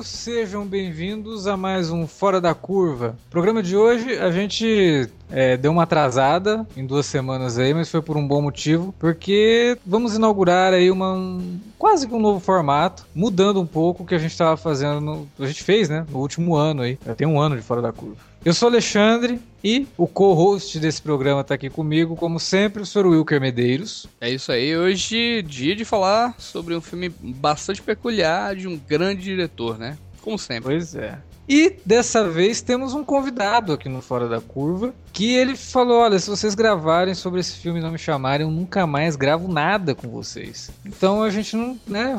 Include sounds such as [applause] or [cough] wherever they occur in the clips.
amigos, sejam bem-vindos a mais um Fora da Curva. programa de hoje a gente é, deu uma atrasada em duas semanas aí, mas foi por um bom motivo, porque vamos inaugurar aí uma um, quase que um novo formato, mudando um pouco o que a gente estava fazendo, no, a gente fez, né, no último ano aí. Já tem um ano de Fora da Curva. Eu sou Alexandre e o co-host desse programa está aqui comigo, como sempre, o Sr. Wilker Medeiros. É isso aí, hoje dia de falar sobre um filme bastante peculiar de um grande diretor, né? Como sempre. Pois é. E dessa vez temos um convidado aqui no Fora da Curva, que ele falou: olha, se vocês gravarem sobre esse filme e não me chamarem, eu nunca mais gravo nada com vocês. Então a gente não, né,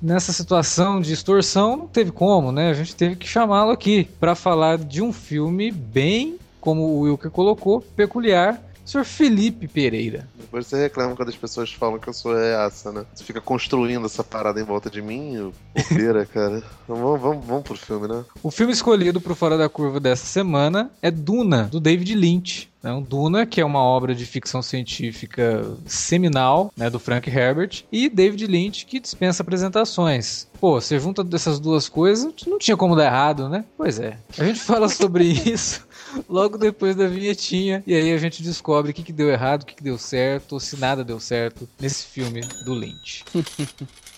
nessa situação de extorsão, não teve como, né? A gente teve que chamá-lo aqui para falar de um filme bem, como o Wilker colocou, peculiar Senhor Felipe Pereira. Depois você reclama quando as pessoas falam que eu sou reaça, né? Você fica construindo essa parada em volta de mim, bobeira, [laughs] cara. Vamos, vamos, vamos pro filme, né? O filme escolhido pro Fora da Curva dessa semana é Duna, do David Lynch. Então, Duna, que é uma obra de ficção científica seminal, né, do Frank Herbert, e David Lynch, que dispensa apresentações. Pô, você junta dessas duas coisas, não tinha como dar errado, né? Pois é. A gente fala sobre [laughs] isso logo depois da vinhetinha. E aí a gente descobre o que, que deu errado, o que, que deu certo, ou se nada deu certo nesse filme do Lynch. [laughs]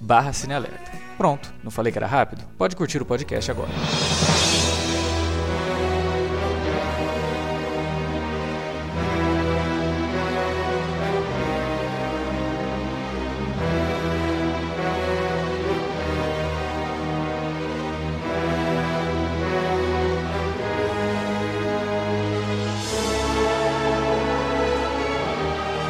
barra Cinealerta. Pronto, não falei que era rápido? Pode curtir o podcast agora.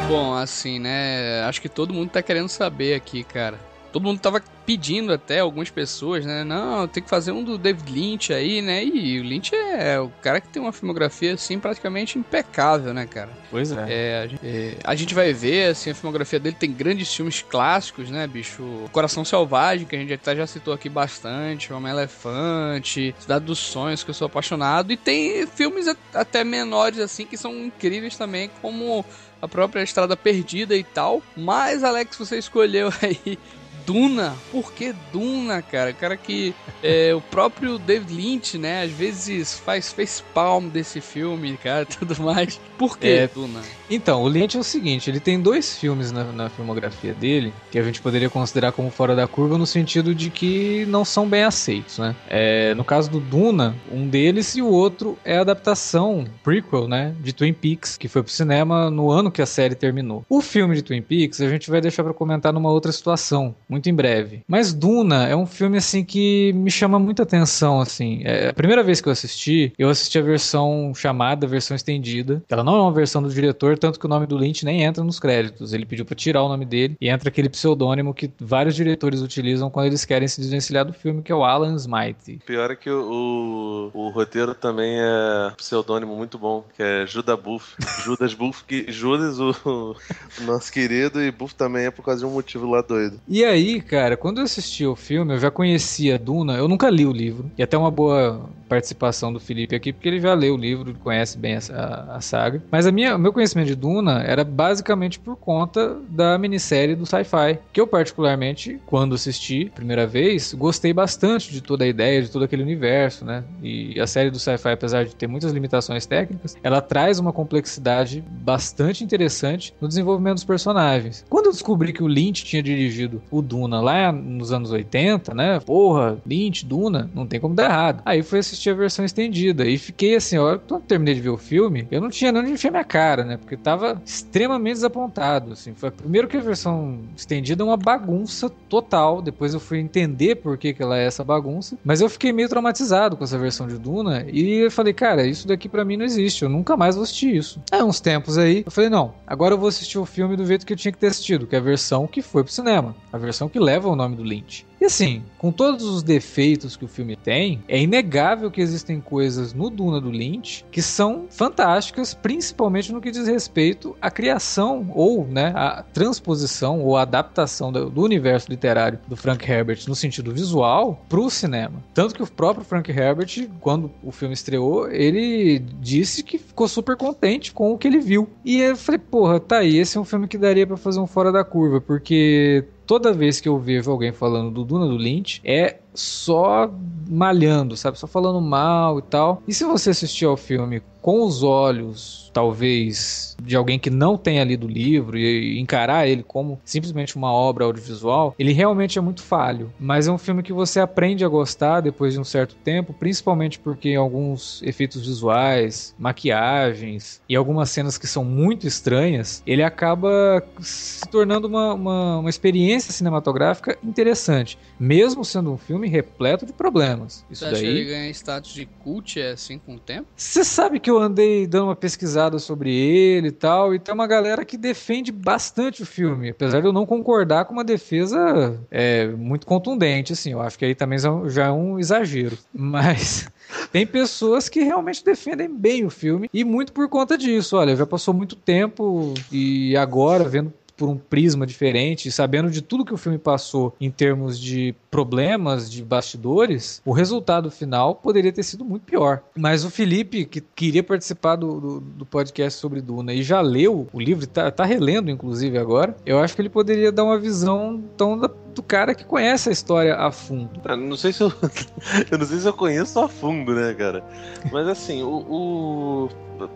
Bom, assim, né? Acho que todo mundo tá querendo saber aqui, cara todo mundo tava pedindo até algumas pessoas, né? Não, tem que fazer um do David Lynch aí, né? E o Lynch é o cara que tem uma filmografia assim praticamente impecável, né, cara? Pois é. é, a, gente, é a, gente vai ver assim a filmografia dele tem grandes filmes clássicos, né, bicho? Coração Selvagem, que a gente até já citou aqui bastante, Homem Elefante, Cidade dos Sonhos, que eu sou apaixonado, e tem filmes até menores assim que são incríveis também, como a própria Estrada Perdida e tal. Mas, Alex, você escolheu [laughs] aí Duna. Por que Duna, cara? Cara que é, o próprio David Lynch, né, às vezes faz face palm desse filme, cara, [laughs] tudo mais. Por que é, Duna? Então, o Lynch é o seguinte, ele tem dois filmes na, na, filmografia dele que a gente poderia considerar como fora da curva no sentido de que não são bem aceitos, né? É, no caso do Duna, um deles e o outro é a adaptação prequel, né, de Twin Peaks, que foi pro cinema no ano que a série terminou. O filme de Twin Peaks a gente vai deixar para comentar numa outra situação, muito em breve. Mas Duna é um filme assim que me chama muita atenção, assim. É, a primeira vez que eu assisti, eu assisti a versão chamada, a versão estendida. Ela não é uma versão do diretor, tanto que o nome do Lynch nem entra nos créditos. Ele pediu para tirar o nome dele e entra aquele pseudônimo que vários diretores utilizam quando eles querem se desvencilhar do filme, que é o Alan Smythe. Pior é que o, o, o roteiro também é pseudônimo muito bom, que é Judas Buff. Judas Buff, que Judas, o, o nosso querido, e Buff também é por causa de um motivo lá doido. E aí, aí, cara, quando eu assisti o filme, eu já conhecia Duna, eu nunca li o livro. E até uma boa participação do Felipe aqui, porque ele já leu o livro, conhece bem a, a saga. Mas a minha, o meu conhecimento de Duna era basicamente por conta da minissérie do sci-fi, que eu particularmente, quando assisti primeira vez, gostei bastante de toda a ideia, de todo aquele universo, né? E a série do sci-fi, apesar de ter muitas limitações técnicas, ela traz uma complexidade bastante interessante no desenvolvimento dos personagens. Quando eu descobri que o Lynch tinha dirigido o Duna lá nos anos 80, né? Porra, Lynch, Duna, não tem como dar errado. Aí fui assistir a versão estendida e fiquei assim, ó, quando terminei de ver o filme, eu não tinha nem onde enfiar minha cara, né? Porque tava extremamente desapontado, assim. Foi primeiro que a versão estendida é uma bagunça total. Depois eu fui entender por que, que ela é essa bagunça. Mas eu fiquei meio traumatizado com essa versão de Duna e eu falei, cara, isso daqui para mim não existe. Eu nunca mais vou assistir isso. Aí uns tempos aí, eu falei, não, agora eu vou assistir o filme do jeito que eu tinha que ter assistido, que é a versão que foi pro cinema. A versão que leva o nome do Lynch. E assim, com todos os defeitos que o filme tem, é inegável que existem coisas no Duna do Lynch que são fantásticas, principalmente no que diz respeito à criação ou, né, a transposição ou adaptação do universo literário do Frank Herbert no sentido visual para o cinema. Tanto que o próprio Frank Herbert, quando o filme estreou, ele disse que ficou super contente com o que ele viu. E eu falei, porra, tá aí, esse é um filme que daria para fazer um fora da curva, porque toda vez que eu vejo alguém falando do Duna do Lynch, é só malhando, sabe? Só falando mal e tal. E se você assistir ao filme com os olhos, talvez, de alguém que não tenha lido o livro e encarar ele como simplesmente uma obra audiovisual, ele realmente é muito falho. Mas é um filme que você aprende a gostar depois de um certo tempo, principalmente porque alguns efeitos visuais, maquiagens e algumas cenas que são muito estranhas, ele acaba se tornando uma, uma, uma experiência cinematográfica interessante, mesmo sendo um filme repleto de problemas. Isso Você daí. Acha que ele ganha status de cult é assim com o tempo? Você sabe que eu andei dando uma pesquisada sobre ele e tal, e tem uma galera que defende bastante o filme, apesar de eu não concordar com uma defesa é, muito contundente, assim. Eu acho que aí também já é um exagero. Mas [laughs] tem pessoas que realmente defendem bem o filme e muito por conta disso. Olha, já passou muito tempo e agora, vendo por um prisma diferente, sabendo de tudo que o filme passou em termos de problemas, de bastidores, o resultado final poderia ter sido muito pior. Mas o Felipe, que queria participar do, do, do podcast sobre Duna e já leu o livro, tá, tá relendo inclusive agora, eu acho que ele poderia dar uma visão tão da, do cara que conhece a história a fundo. Ah, não sei se eu, [laughs] eu não sei se eu conheço a fundo, né, cara? Mas assim, o, o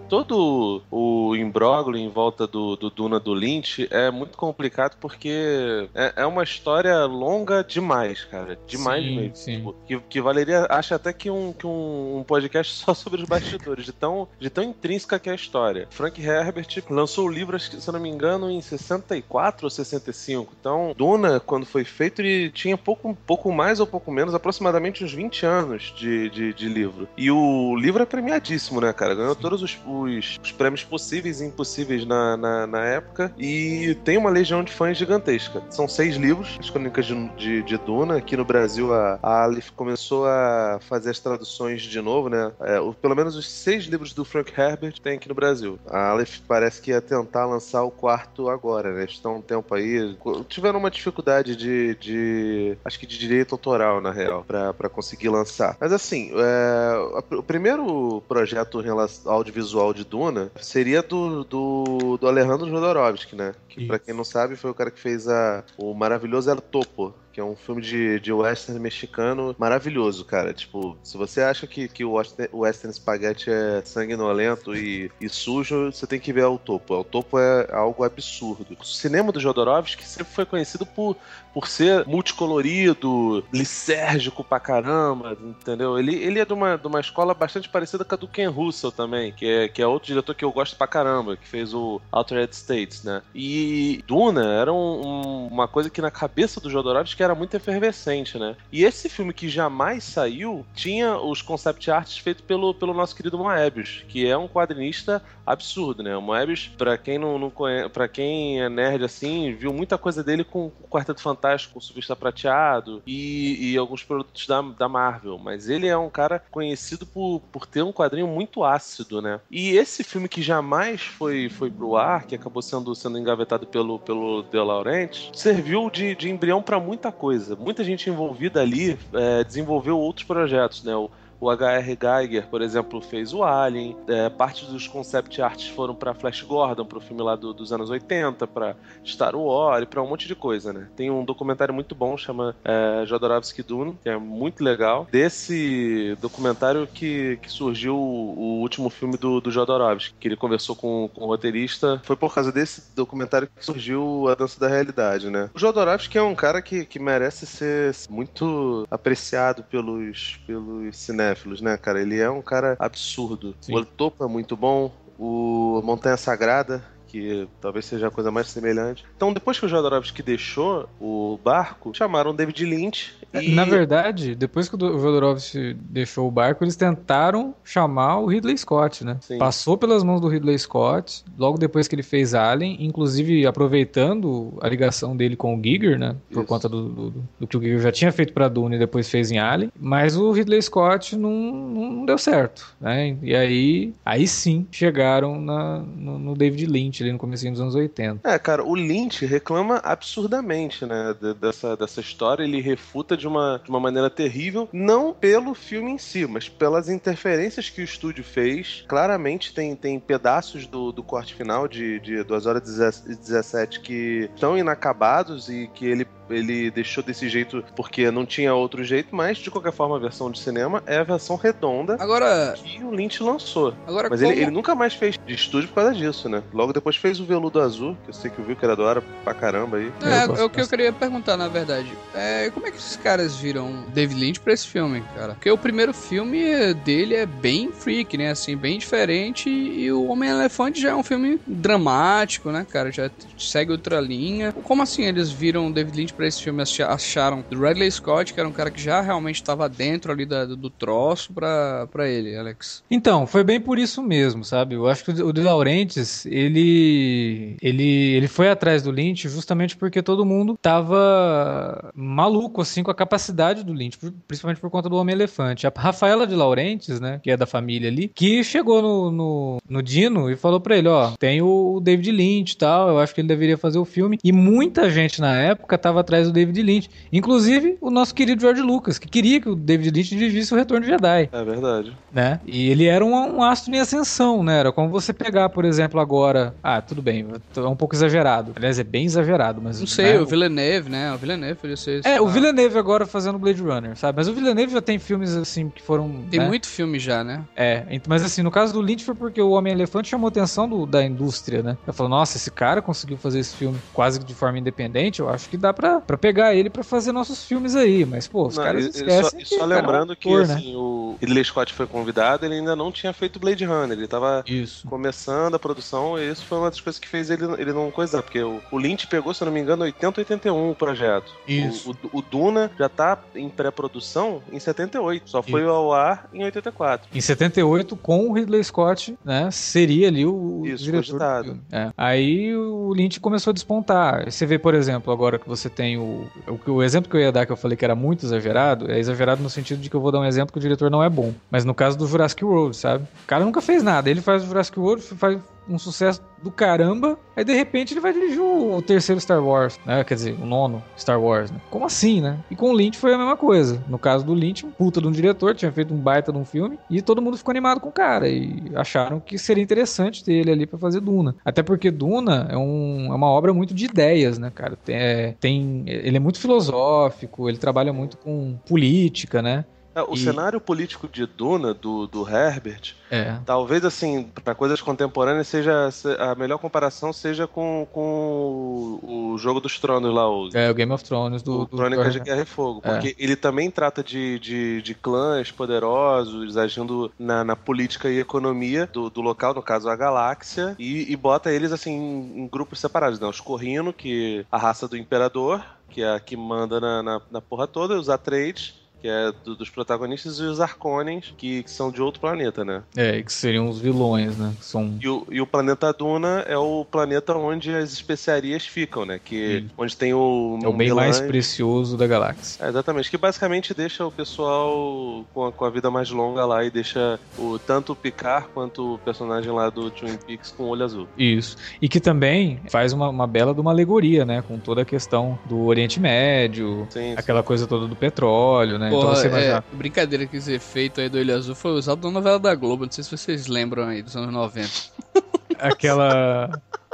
todo o imbróglio em volta do, do Duna do Lynch é muito complicado porque é, é uma história longa demais, cara. Demais sim, mesmo. Sim. Tipo, que, que valeria, acho até que, um, que um, um, podcast [laughs] só sobre os bastidores, de tão, de tão intrínseca que é a história. Frank Herbert lançou o livro, acho que, se eu não me engano, em 64 ou 65. Então, Duna, quando foi feito, ele tinha pouco, pouco mais ou pouco menos, aproximadamente uns 20 anos de, de, de livro. E o livro é premiadíssimo, né, cara? Ganhou todos os os, os, prêmios possíveis e impossíveis na, na, na, época. E tem uma legião de fãs gigantesca. São seis livros, as crônicas de, de, de Duna. Aqui no Brasil, a, a Aleph começou a fazer as traduções de novo, né? É, o, pelo menos os seis livros do Frank Herbert tem aqui no Brasil. A Aleph parece que ia tentar lançar o quarto agora, né? Estão um tempo aí. Tiveram uma dificuldade de. de acho que de direito autoral, na real, para conseguir lançar. Mas assim, é, o primeiro projeto audiovisual visual de Duna seria do, do, do Alejandro Jodorowsky, né? Que, para quem não sabe, foi o cara que fez a, o maravilhoso El Topo, que é um filme de, de western mexicano maravilhoso, cara. Tipo, se você acha que, que o western, western spaghetti é sanguinolento e, e sujo, você tem que ver o topo. O topo é algo absurdo. O cinema do Jodorowsky sempre foi conhecido por, por ser multicolorido, lisérgico pra caramba, entendeu? Ele, ele é de uma, de uma escola bastante parecida com a do Ken Russell também, que é, que é outro diretor que eu gosto pra caramba, que fez o Altered States, né? E Duna era um, um, uma coisa que na cabeça do Jodorowsky era muito efervescente, né? E esse filme que jamais saiu tinha os concept arts feitos pelo, pelo nosso querido Moebius, que é um quadrinista absurdo, né? O Moebius, pra quem não, não conhece, pra quem é nerd assim, viu muita coisa dele com o Quarteto Fantástico, o Subista Prateado e, e alguns produtos da, da Marvel. Mas ele é um cara conhecido por, por ter um quadrinho muito ácido, né? E esse filme que jamais foi, foi pro ar, que acabou sendo, sendo engavetado pelo, pelo De serviu de, de embrião para muita coisa. Muita gente envolvida ali é, desenvolveu outros projetos, né? O O H.R. Geiger, por exemplo, fez o Alien. É, parte dos concept arts foram para Flash Gordon, para o filme lá do, dos anos 80, para Star Wars, para um monte de coisa, né? Tem um documentário muito bom, chama é, Jodorowsky Dune, que é muito legal. Desse documentário que, que surgiu o, o último filme do, do Jodorowsky, que ele conversou com, com o roteirista. Foi por causa desse documentário que surgiu A Dança da Realidade, né? O Jodorowsky é um cara que, que merece ser muito apreciado pelos, pelos cinéfilos, né, cara? Ele é um cara absurdo. Sim. O Topo é muito bom. O Montanha Sagrada, que talvez seja a coisa mais semelhante. Então, depois que o Jodorowsky deixou o barco, chamaram David Lynch. É, e... Na verdade, depois que o Jodorowsky deixou o barco, eles tentaram chamar o Ridley Scott, né? Sim. Passou pelas mãos do Ridley Scott, logo depois que ele fez Alien, inclusive aproveitando a ligação dele com o Giger, né? Por Isso. conta do, do, do, que o Giger já tinha feito para Dune e depois fez em Alien. Mas o Ridley Scott não, não deu certo, né? E aí, aí sim chegaram na, no, no David Lynch ali no começo dos anos 80. É, cara, o Lynch reclama absurdamente, né, dessa, dessa história, ele refuta de uma, de uma maneira terrível, não pelo filme em si, mas pelas interferências que o estúdio fez. Claramente tem, tem pedaços do, do corte final de, de 2 horas e 17 que estão inacabados e que ele ele deixou desse jeito porque não tinha outro jeito, mas de qualquer forma a versão de cinema é a versão redonda agora, que o Lynch lançou. Agora, mas como... ele, ele, nunca mais fez de estúdio por causa disso, né? Logo depois fez o Veludo Azul, que eu sei que viu que era da hora pra caramba aí. É, é o que eu queria perguntar, na verdade. É, como é que esses caras viram David Lynch pra esse filme, cara? Porque o primeiro filme dele é bem freak, né? Assim, bem diferente. E o Homem-Elefante já é um filme dramático, né, cara? Já segue outra linha. Como assim eles viram David Lynch para esse filme acharam do Ridley Scott, que era um cara que já realmente estava dentro ali da, do, troço pra ele, Alex? Então, foi bem por isso mesmo, sabe? Eu acho que o De Laurentiis, ele, ele, ele foi atrás do Lynch justamente porque todo mundo tava maluco, assim, com a capacidade do Lynch, principalmente por conta do Homem-Elefante. A Rafaela de Laurentiis, né, que é da família ali, que chegou no, no, no Dino e falou pra ele, ó, tem o David Lynch e tal, eu acho que ele deveria fazer o filme. E muita gente na época tava atrás do David Lynch. Inclusive o nosso querido George Lucas, que queria que o David Lynch dirigisse o Retorno de Jedi. É verdade. Né? E ele era um, um astro em ascensão, né? Era como você pegar, por exemplo, agora. Ah, tudo bem, é um pouco exagerado. Aliás, é bem exagerado, mas. Não sei, né? o Villeneuve, né? O Villeneuve podia ser. É, o Villeneuve agora fazendo Blade Runner, sabe? Mas o Villeneuve já tem filmes assim que foram. Tem né? muito filme já, né? É, mas assim, no caso do Lynch foi porque o Homem-Elefante chamou a atenção do, da indústria, né? Ele falou, nossa, esse cara conseguiu fazer esse filme quase de forma independente, eu acho que dá pra, pra pegar ele para fazer nossos filmes aí, mas pô, os não, caras esquecem. Só, só lembrando que assim, né? o Ridley Scott foi convidado, ele ainda não tinha feito Blade Runner, ele tava isso. começando a produção e isso foi uma das coisas que fez ele, ele não coisar, porque o, o Lynch pegou, se eu não me engano, 80 81 o projeto. Isso. O, o, o Duna já tá em pré-produção em 78, só foi isso. ao ar em 84. Em 78, com o Ridley Scott, né, seria ali o, isso, diretor do filme. É. Aí o Lynch começou a despontar. Você vê, por exemplo, agora que você tem o, o, o exemplo que eu ia dar, que eu falei que era muito exagerado, é exagerado no sentido de que eu vou dar um exemplo que o diretor não é bom. Mas no caso do Jurassic World, sabe? O cara nunca fez nada. Ele faz o Jurassic World, faz um sucesso do caramba, aí de repente ele vai dirigir o, terceiro Star Wars, né? Quer dizer, o nono Star Wars, né? Como assim, né? E com o Lynch foi a mesma coisa. No caso do Lynch, um puta de um diretor, tinha feito um baita de um filme, e todo mundo ficou animado com o cara, e acharam que seria interessante ter ele ali para fazer Duna. Até porque Duna é, um, é, uma obra muito de ideias, né, cara? Tem, é, tem, ele é muito filosófico, ele trabalha muito com política, né? É, o e... cenário político de Duna, do, do Herbert, é. talvez assim, para coisas contemporâneas, seja a melhor comparação seja com, com o Jogo dos Tronos lá. O, é, o Game of Thrones do. do Crônicas de Guerra e Fogo. É. Porque ele também trata de, de, de clãs poderosos agindo na, na política e economia do, do local, no caso a galáxia, e, e bota eles assim em grupos separados. Né? Os Corrino, que a raça do Imperador, que é a que manda na, na, na porra toda, os Atreides que é do, dos protagonistas, e os Arconens, que, que, são de outro planeta, né? É, que seriam os vilões, né? São... E, o, e o planeta Duna é o planeta onde as especiarias ficam, né? Que, onde tem o... É o bem mais precioso da galáxia. É, exatamente, que basicamente deixa o pessoal com a, com a, vida mais longa lá e deixa o, tanto o Picard quanto o personagem lá do Twin Peaks com o olho azul. Isso. E que também faz uma, uma bela de uma alegoria, né? Com toda a questão do Oriente Médio, sim, aquela sim. coisa toda do petróleo, né? Né? Porra, então você imagina. é, brincadeira que esse efeito aí do olho azul foi usado na novela da Globo. Não sei se vocês lembram aí dos anos 90. [laughs] Aquela.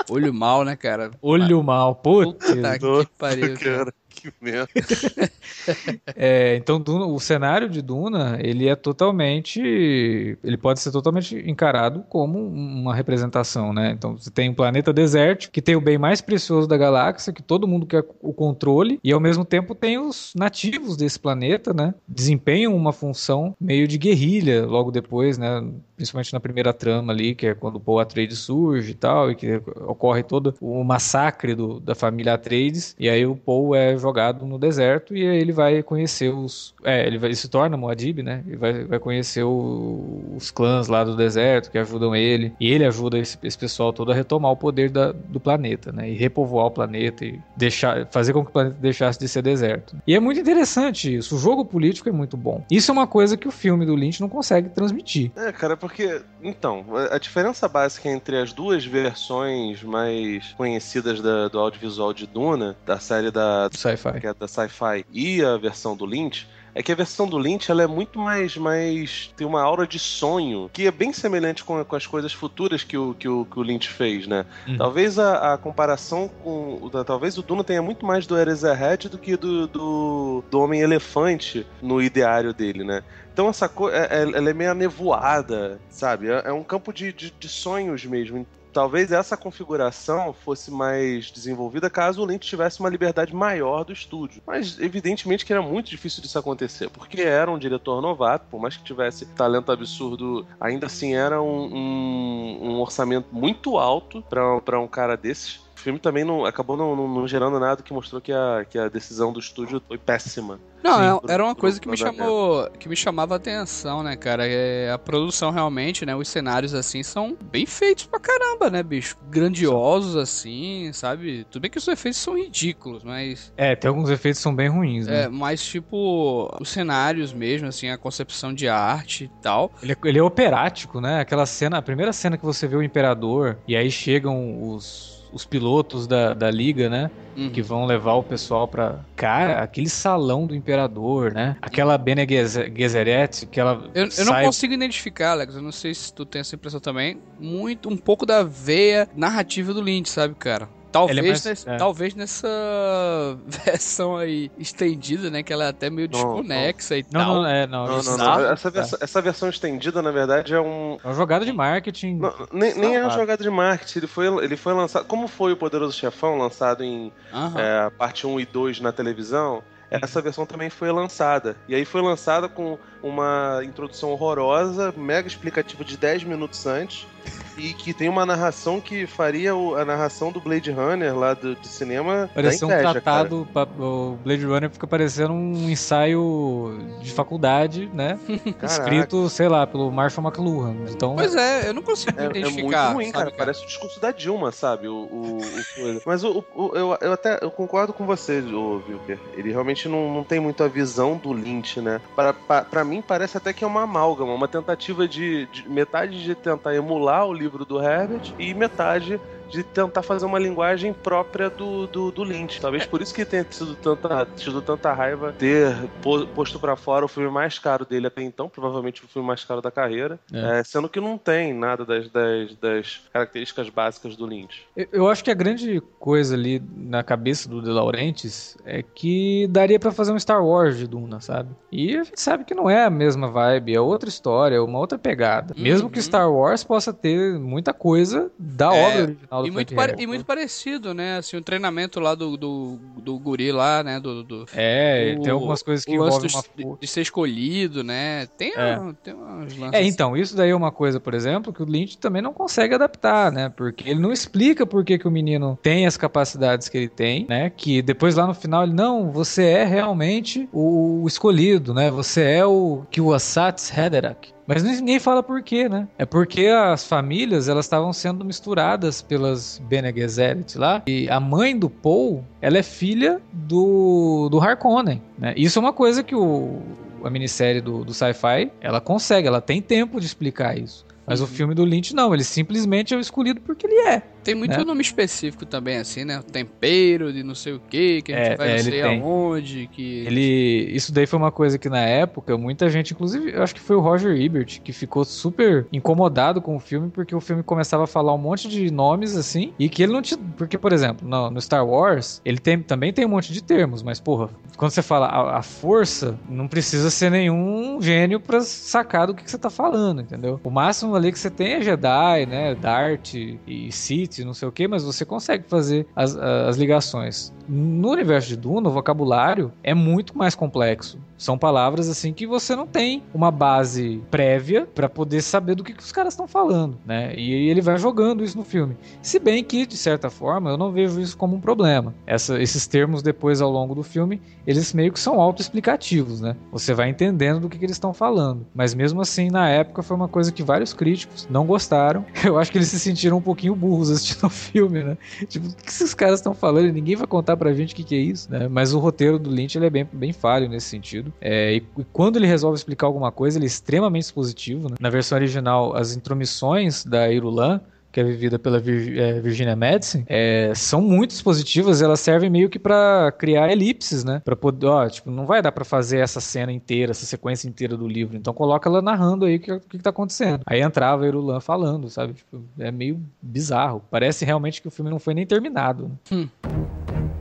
Olho mal, né, cara? Olho mal, putz. Puta que pariu. cara. Cara, que merda. [laughs] É, então Duna- o cenário de Duna, ele é totalmente, ele pode ser totalmente encarado como uma representação, né? Então você tem um planeta desértico que tem o bem mais precioso da galáxia, que todo mundo quer o controle e ao mesmo tempo tem os nativos desse planeta, né? Desempenham uma função meio de guerrilha logo depois, né? Principalmente na primeira trama ali, que é quando o Paul Atreides surge e tal, e que ocorre todo o massacre do- da família Atreides, e aí o Paul é jogado no deserto e aí ele vai conhecer os... É, ele, vai, ele se torna Moadib, né? Ele vai, vai conhecer o- os clãs lá do deserto que ajudam ele, e ele ajuda esse, esse pessoal todo a retomar o poder da- do planeta, né? E repovoar o planeta e deixar, fazer com que o planeta deixasse de ser deserto. E é muito interessante isso, o jogo político é muito bom. Isso é uma coisa que o filme do Lynch não consegue transmitir. É, cara, porque. Então, a diferença básica entre as duas versões mais conhecidas da- do audiovisual de Duna, da série da, sci-fi. que é da Sci-Fi, e a versão do Lynch, é que a versão do Lynch ela é muito mais, mais. tem uma aura de sonho, que é bem semelhante com, com as coisas futuras que o, que o, que o Lynch fez, né? Uhum. Talvez a, a comparação com. Talvez o Duna tenha muito mais do Eraserhead do que do, do, do Homem-Elefante no ideário dele, né? Então essa coisa. ela é meio nevoada, sabe? É, é um campo de, de, de sonhos mesmo. Talvez essa configuração fosse mais desenvolvida caso o Lynch tivesse uma liberdade maior do estúdio. Mas evidentemente que era muito difícil disso acontecer, porque era um diretor novato, por mais que tivesse talento absurdo, ainda assim era um, um- um orçamento muito alto para um cara desses. O filme também não, acabou não, não- não gerando nada que mostrou que a, que a decisão do estúdio foi péssima. Não, Sim, é- pro- era uma pro- coisa que me pro chamou, que me chamava a atenção, né, cara? É, a produção realmente, né? Os cenários assim são bem feitos pra caramba, né, bicho? Grandiosos assim, sabe? Tudo bem que os efeitos são ridículos, mas É, tem alguns efeitos que são bem ruins, né? é, mas tipo os cenários mesmo, assim, a concepção de arte e tal. Ele, é, ele é operático, né? Aquela cena, a primeira cena que você vê o Imperador e aí chegam os, os pilotos da, da liga, né? Uhum. Que vão levar o pessoal pra. Cara, aquele salão do Imperador, né? Aquela Bene Gesserit, que ela. Eu, eu não consigo identificar, Alex. Eu não sei se tu tem essa impressão também. Muito, um pouco da veia narrativa do Lynch, sabe, cara? Talvez, é mais- nesse- é. talvez nessa [laughs] versão aí estendida, né? Que ela é até meio Não, desconexa e Não, tal. não, é, não. Não, não. Essa, versão, essa versão estendida, na verdade, é um. É uma jogada de marketing. Não, nem, nem é uma jogada de marketing. Ele foi, ele foi lançado. Como foi o Poderoso Chefão, lançado em é, parte 1 e 2 na televisão, essa versão também foi lançada. E aí foi lançada com uma introdução horrorosa, mega explicativa de 10 minutos antes. E que tem uma narração que faria o- a narração do Blade Runner lá do, de cinema Parecia um tratado, pa- o Blade Runner fica parecendo um ensaio de faculdade, né? [laughs] Caraca. Escrito, sei lá, pelo Marshall McLuhan. Então, Pois é, eu não consigo É, é muito identificar. ruim, sabe, cara. Parece o discurso da Dilma, sabe? O, o, o coisa. Mas o, o- eu, eu até eu concordo com você, ô, Wilker. Ele realmente não, não tem muito a visão do Lynch, né? Para, pa- pra mim, parece até que é uma amálgama, uma tentativa de, de- metade de tentar emular o livro do Herbert e metade de tentar fazer uma linguagem própria do, do, do Lynch. Talvez por isso que tenha tido tanta, tido tanta raiva ter po- posto pra fora o filme mais caro dele até então, provavelmente o filme mais caro da carreira, É. é, sendo que não tem nada das, das, das características básicas do Lynch. Eu- Eu acho que a grande coisa ali na cabeça do De Laurentiis é que daria pra fazer um Star Wars de Duna, sabe? E a gente sabe que não é a mesma vibe, é outra história, é uma outra pegada. Mesmo que Uhum. Star Wars possa ter muita coisa da É, obra original E muito, pare- e muito parecido, né? Assim, o treinamento lá do, do, do guri lá, né? Do, do, É, o- tem algumas coisas que o envolvem uma de, de ser escolhido, né? Tem, É. uma- tem uns lances. É, então, isso daí é uma coisa, por exemplo, que o Lynch também não consegue adaptar, né? Porque ele não explica por que, que o menino tem as capacidades que ele tem, né? Que depois lá no final ele, não, você é realmente o escolhido, né? Você é o Kiwasat's Haderach. Mas ninguém fala por quê, né? É porque as famílias, elas estavam sendo misturadas pelas Bene Gesserit lá. E a mãe do Paul, ela é filha do, do Harkonnen, né? Isso é uma coisa que o, a minissérie do, do sci-fi, ela consegue, ela tem tempo de explicar isso. Mas o Uhum. filme do Lynch não, ele simplesmente é o escolhido porque ele é. Tem muito né? nome específico também, assim, né? Tempero de não sei o que, que a gente É, vai é, não sei tem. aonde, que... Ele, isso daí foi uma coisa que na época muita gente, inclusive, eu acho que foi o Roger Ebert, que ficou super incomodado com o filme porque o filme começava a falar um monte de nomes assim e que ele não te, porque por exemplo, no, no Star Wars, ele tem, também tem um monte de termos, mas porra, quando você fala a, a força, não precisa ser nenhum gênio pra sacar do que, que você tá falando, entendeu? O máximo ali que você tem é Jedi, né, Dart e Sith, não sei o que, mas você consegue fazer as, as ligações. No universo de Duna, o vocabulário é muito mais complexo. São palavras assim que você não tem uma base prévia pra poder saber do que, que os caras estão falando, né? E ele vai jogando isso no filme. Se bem que, de certa forma, eu não vejo isso como um problema. Essa- esses termos, depois, ao longo do filme, eles meio que são autoexplicativos, né? Você vai entendendo do que, que eles estão falando. Mas mesmo assim, na época, foi uma coisa que vários críticos não gostaram. [laughs] Eu acho que eles se sentiram um pouquinho burros assistindo [laughs] o filme, né? Tipo, o que esses caras estão falando? Ninguém vai contar pra gente o que, que é isso, né? Mas o roteiro do Lynch ele é bem, bem falho nesse sentido. É, e, e quando ele resolve explicar alguma coisa, ele é extremamente expositivo. Né? Na versão original, as intromissões da Irulan que é vivida pela Vir- é, Virginia Madsen, é, são muito expositivas, elas servem meio que pra criar elipses, né? Para poder, ó, tipo, não vai dar pra fazer essa cena inteira, essa sequência inteira do livro, então coloca ela narrando aí o que, que que tá acontecendo. Aí entrava a Irulan falando, sabe? Tipo, é meio bizarro. Parece realmente que o filme não foi nem terminado. né? É,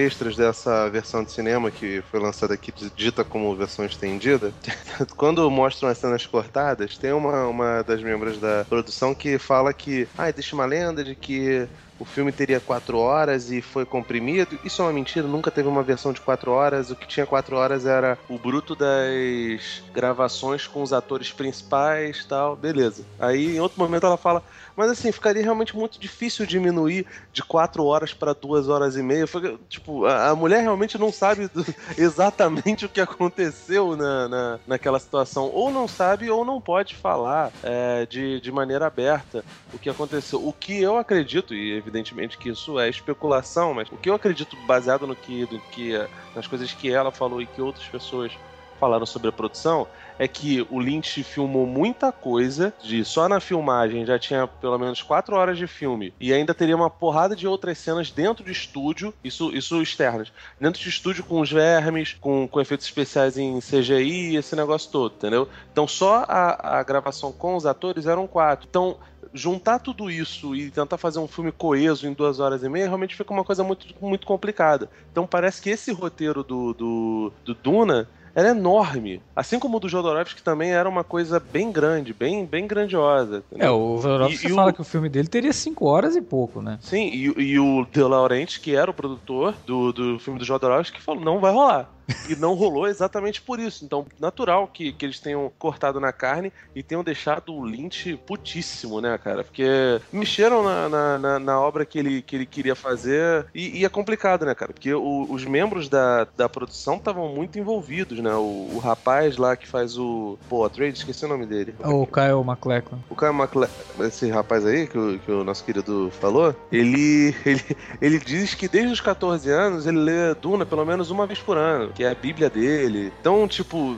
extras dessa versão de cinema que foi lançada aqui, dita como versão estendida, [laughs] quando mostram as cenas cortadas, tem uma, uma das membros da produção que fala que, ah, existe uma lenda de que o filme teria quatro horas e foi comprimido. Isso é uma mentira, nunca teve uma versão de quatro horas. O que tinha quatro horas era o bruto das gravações com os atores principais tal, beleza. Aí em outro momento ela fala, mas assim, ficaria realmente muito difícil diminuir de quatro horas para duas horas e meia. Foi, tipo, a, a mulher realmente não sabe do- [laughs] exatamente o que aconteceu na, na, naquela situação. Ou não sabe ou não pode falar é, de, de maneira aberta o que aconteceu. O que eu acredito, e evidentemente que isso é especulação, mas o que eu acredito baseado no que, do que nas coisas que ela falou e que outras pessoas falaram sobre a produção é que o Lynch filmou muita coisa, de só na filmagem já tinha pelo menos quatro horas de filme, e ainda teria uma porrada de outras cenas dentro de estúdio, isso, isso externas, dentro de estúdio com os vermes, com, com efeitos especiais em CGI, esse negócio todo, entendeu? Então só a, a gravação com os atores eram quatro. Então juntar tudo isso e tentar fazer um filme coeso em duas horas e meia realmente fica uma coisa muito, muito complicada. Então parece que esse roteiro do, do, do Duna era enorme. Assim como o do Jodorowsky também era uma coisa bem grande, bem, bem grandiosa. É, o Jodorowsky E- e fala o- que o filme dele teria cinco horas e pouco, né? Sim, e, e o De Laurenti, que era o produtor do, do filme do Jodorowsky, falou, não vai rolar. E não rolou exatamente por isso. Então, natural que, que eles tenham cortado na carne e tenham deixado o Lynch putíssimo, né, cara? Porque mexeram na, na, na- na obra que ele, que ele queria fazer e, e é complicado, né, cara? Porque o- os membros da, da produção estavam muito envolvidos, né? O, o rapaz lá que faz o... Pô, Trade, esqueci o nome dele. O Kyle MacLachlan. O Kyle MacLe... esse rapaz aí que o, que o nosso querido falou, ele, [laughs] ele, ele diz que desde os 14 anos ele lê Duna pelo menos uma vez por ano, que é a Bíblia dele. Então, tipo,